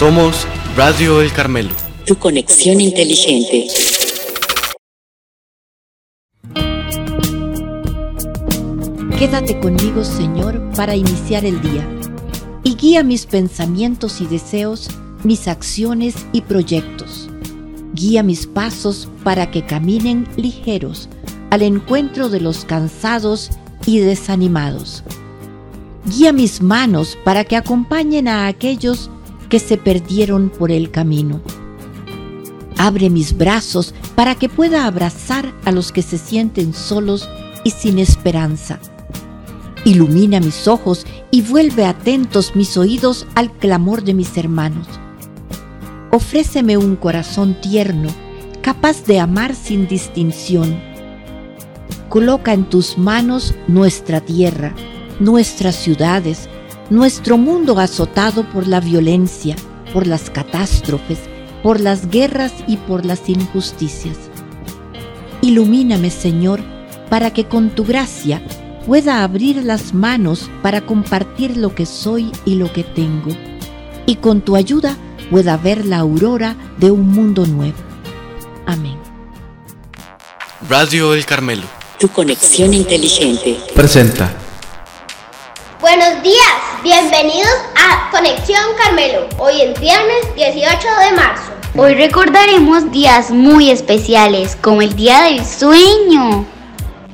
Somos Radio El Carmelo. Tu conexión inteligente. Quédate conmigo, Señor, para iniciar el día y guía mis pensamientos y deseos, mis acciones y proyectos. Guía mis pasos para que caminen ligeros al encuentro de los cansados y desanimados. Guía mis manos para que acompañen a aquellos que se perdieron por el camino. Abre mis brazos para que pueda abrazar a los que se sienten solos y sin esperanza. Ilumina mis ojos y vuelve atentos mis oídos al clamor de mis hermanos. Ofréceme un corazón tierno, capaz de amar sin distinción. Coloca en tus manos nuestra tierra, nuestras ciudades, nuestro mundo azotado por la violencia, por las catástrofes, por las guerras y por las injusticias. Ilumíname, Señor, para que con tu gracia pueda abrir las manos para compartir lo que soy y lo que tengo, y con tu ayuda pueda ver la aurora de un mundo nuevo. Amén. Radio El Carmelo. Tu conexión inteligente. Presenta. Buenos días, bienvenidos a Conexión Carmelo. Hoy es viernes 18 de marzo. Hoy recordaremos días muy especiales, como el Día del Sueño.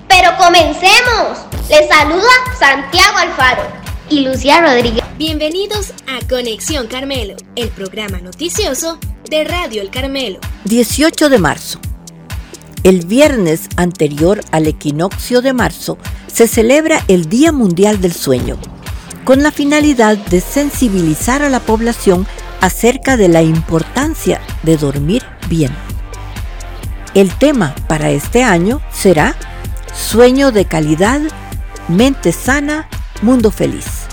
Pero comencemos. Les saluda Santiago Alfaro y Lucía Rodríguez. Bienvenidos a Conexión Carmelo, el programa noticioso de Radio El Carmelo. 18 de marzo. El viernes anterior al equinoccio de marzo se celebra el Día Mundial del Sueño, con la finalidad de sensibilizar a la población acerca de la importancia de dormir bien. El tema para este año será Sueño de calidad, mente sana, mundo feliz.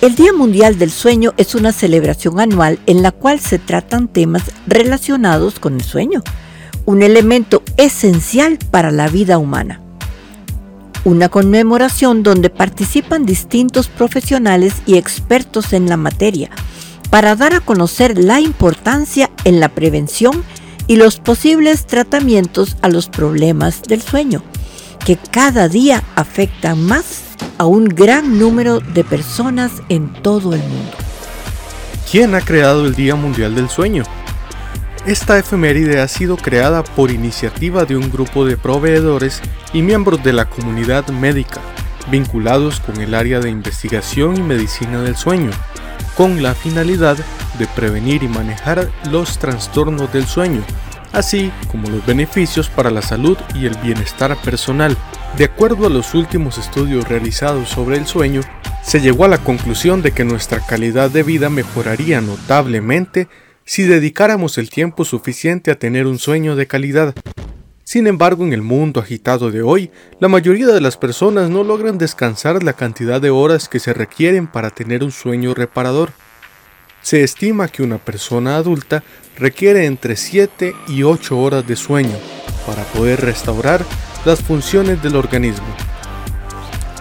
El Día Mundial del Sueño es una celebración anual en la cual se tratan temas relacionados con el sueño, un elemento esencial para la vida humana. Una conmemoración donde participan distintos profesionales y expertos en la materia para dar a conocer la importancia en la prevención y los posibles tratamientos a los problemas del sueño, que cada día afectan más a un gran número de personas en todo el mundo. ¿Quién ha creado el Día Mundial del Sueño? Esta efeméride ha sido creada por iniciativa de un grupo de proveedores y miembros de la comunidad médica, vinculados con el área de investigación y medicina del sueño, con la finalidad de prevenir y manejar los trastornos del sueño, así como los beneficios para la salud y el bienestar personal. De acuerdo a los últimos estudios realizados sobre el sueño, se llegó a la conclusión de que nuestra calidad de vida mejoraría notablemente si dedicáramos el tiempo suficiente a tener un sueño de calidad. Sin embargo, en el mundo agitado de hoy, la mayoría de las personas no logran descansar la cantidad de horas que se requieren para tener un sueño reparador. Se estima que una persona adulta requiere entre 7 y 8 horas de sueño para poder restaurar las funciones del organismo.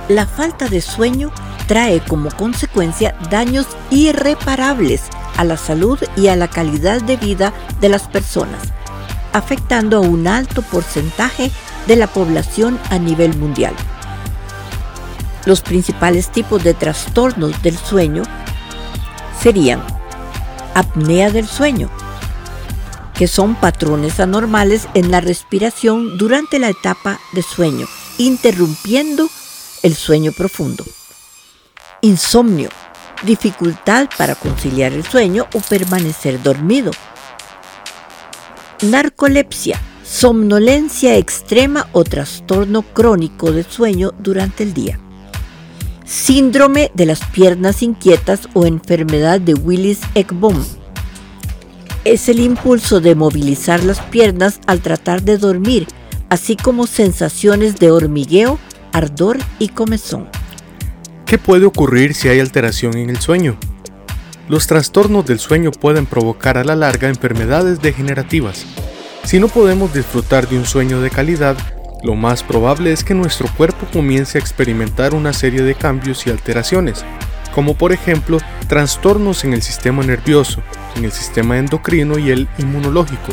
La falta de sueño trae como consecuencia daños irreparables a la salud y a la calidad de vida de las personas, afectando a un alto porcentaje de la población a nivel mundial. Los principales tipos de trastornos del sueño serían apnea del sueño, que son patrones anormales en la respiración durante la etapa de sueño, interrumpiendo el sueño profundo. Insomnio, dificultad para conciliar el sueño o permanecer dormido. Narcolepsia, somnolencia extrema o trastorno crónico de sueño durante el día. Síndrome de las piernas inquietas o enfermedad de Willis-Ekbom. Es el impulso de movilizar las piernas al tratar de dormir, así como sensaciones de hormigueo, ardor y comezón. ¿Qué puede ocurrir si hay alteración en el sueño? Los trastornos del sueño pueden provocar a la larga enfermedades degenerativas. Si no podemos disfrutar de un sueño de calidad, lo más probable es que nuestro cuerpo comience a experimentar una serie de cambios y alteraciones. como por ejemplo trastornos en el sistema nervioso, en el sistema endocrino y el inmunológico,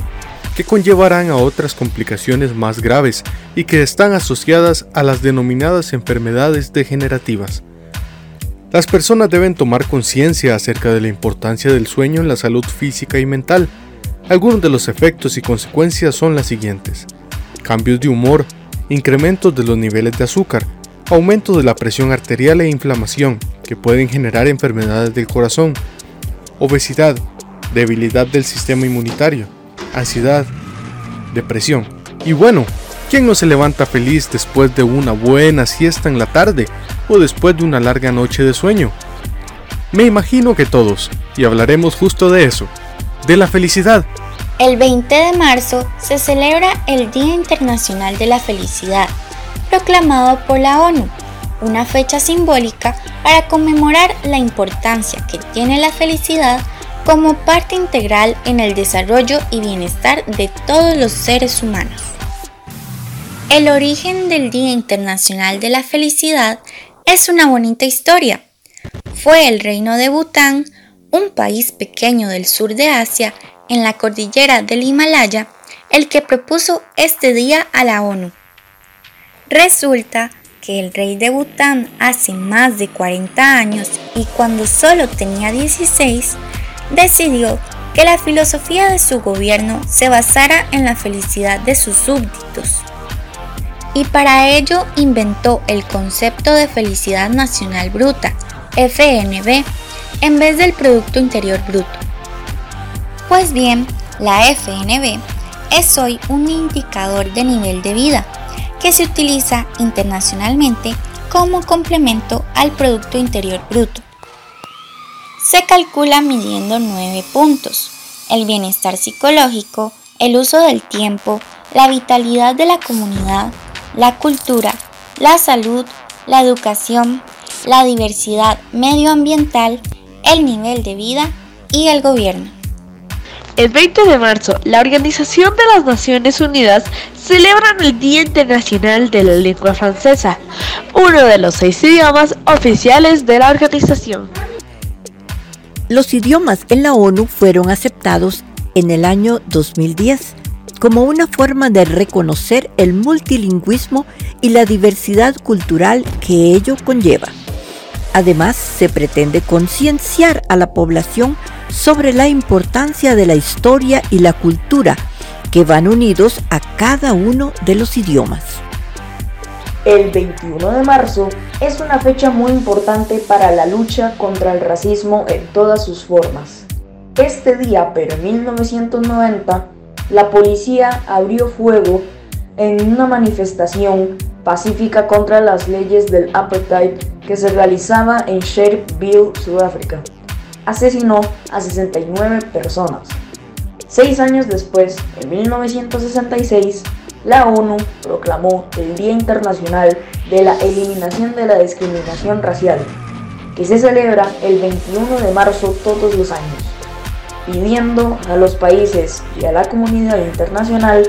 que conllevarán a otras complicaciones más graves y que están asociadas a las denominadas enfermedades degenerativas. Las personas deben tomar conciencia acerca de la importancia del sueño en la salud física y mental. Algunos de los efectos y consecuencias son las siguientes. Cambios de humor, incrementos de los niveles de azúcar, aumento de la presión arterial e inflamación, que pueden generar enfermedades del corazón, obesidad, debilidad del sistema inmunitario, ansiedad, depresión. Y bueno, ¿quién no se levanta feliz después de una buena siesta en la tarde o después de una larga noche de sueño? Me imagino que todos, y hablaremos justo de eso, de la felicidad. El 20 de marzo se celebra el Día Internacional de la Felicidad, proclamado por la ONU, una fecha simbólica para conmemorar la importancia que tiene la felicidad como parte integral en el desarrollo y bienestar de todos los seres humanos. El origen del Día Internacional de la Felicidad es una bonita historia. Fue el reino de Bután, un país pequeño del sur de Asia, en la cordillera del Himalaya, el que propuso este día a la ONU. Resulta que el rey de Bután hace más de 40 años y cuando solo tenía 16, decidió que la filosofía de su gobierno se basara en la felicidad de sus súbditos. Y para ello inventó el concepto de felicidad nacional bruta, FNB, en vez del Producto Interior Bruto. Pues bien, la FNB es hoy un indicador de nivel de vida que se utiliza internacionalmente como complemento al Producto Interior Bruto se calcula midiendo nueve puntos. El bienestar psicológico, el uso del tiempo, la vitalidad de la comunidad, la cultura, la salud, la educación, la diversidad medioambiental, el nivel de vida y el gobierno. El 20 de marzo, la Organización de las Naciones Unidas celebra el Día Internacional de la Lengua Francesa, uno de los seis idiomas oficiales de la organización. Los idiomas en la ONU fueron aceptados en el año 2010 como una forma de reconocer el multilingüismo y la diversidad cultural que ello conlleva. Además, se pretende concienciar a la población sobre la importancia de la historia y la cultura que van unidos a cada uno de los idiomas. El 21 de marzo es una fecha muy importante para la lucha contra el racismo en todas sus formas. Este día, pero en 1990, la policía abrió fuego en una manifestación pacífica contra las leyes del apartheid que se realizaba en Sharpeville, Sudáfrica. Asesinó a 69 personas. Seis años después, en 1966, la ONU proclamó el Día Internacional de la Eliminación de la Discriminación Racial, que se celebra el 21 de marzo todos los años, pidiendo a los países y a la comunidad internacional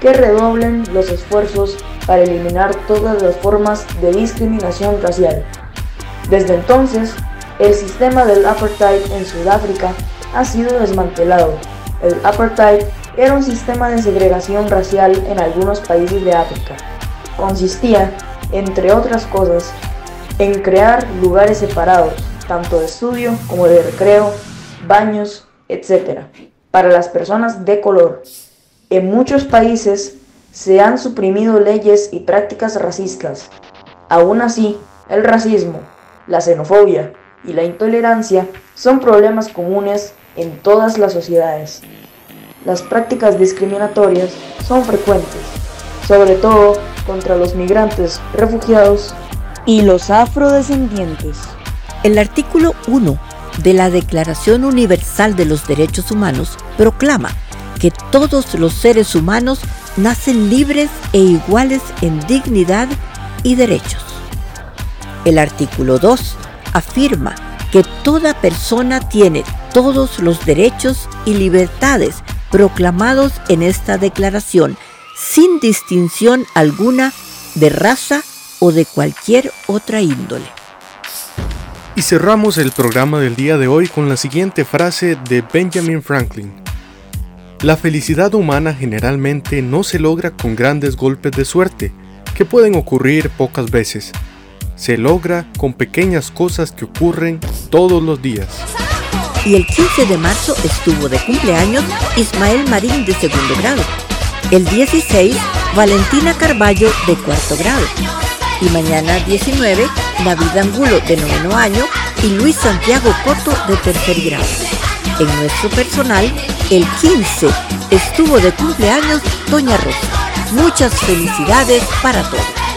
que redoblen los esfuerzos para eliminar todas las formas de discriminación racial. Desde entonces, el sistema del apartheid en Sudáfrica ha sido desmantelado. El apartheid era un sistema de segregación racial en algunos países de África. Consistía, entre otras cosas, en crear lugares separados, tanto de estudio como de recreo, baños, etc., para las personas de color. En muchos países se han suprimido leyes y prácticas racistas. Aún así, el racismo, la xenofobia y la intolerancia son problemas comunes en todas las sociedades las prácticas discriminatorias son frecuentes, sobre todo contra los migrantes, refugiados y los afrodescendientes. El artículo 1 de la Declaración Universal de los Derechos Humanos proclama que todos los seres humanos nacen libres e iguales en dignidad y derechos. El artículo 2 afirma que toda persona tiene todos los derechos y libertades proclamados en esta declaración, sin distinción alguna de raza o de cualquier otra índole. Y cerramos el programa del día de hoy con la siguiente frase de Benjamin Franklin. La felicidad humana generalmente no se logra con grandes golpes de suerte, que pueden ocurrir pocas veces. Se logra con pequeñas cosas que ocurren todos los días. Y el 15 de marzo estuvo de cumpleaños Ismael Marín de segundo grado. El 16, Valentina Carballo de cuarto grado. Y mañana 19, David Angulo de noveno año y Luis Santiago Coto de tercer grado. En nuestro personal, el 15 estuvo de cumpleaños Doña Rosa. Muchas felicidades para todos.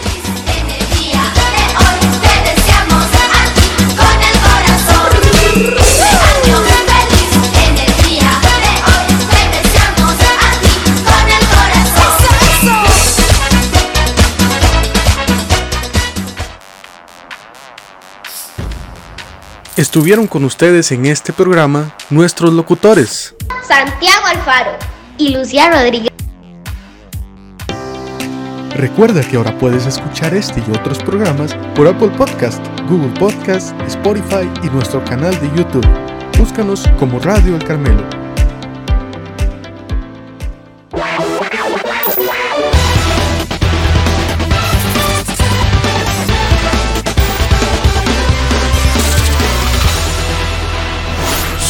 Estuvieron con ustedes en este programa nuestros locutores. Santiago Alfaro y Lucía Rodríguez. Recuerda que ahora puedes escuchar este y otros programas por Apple Podcast, Google Podcast, Spotify y nuestro canal de YouTube. Búscanos como Radio El Carmelo.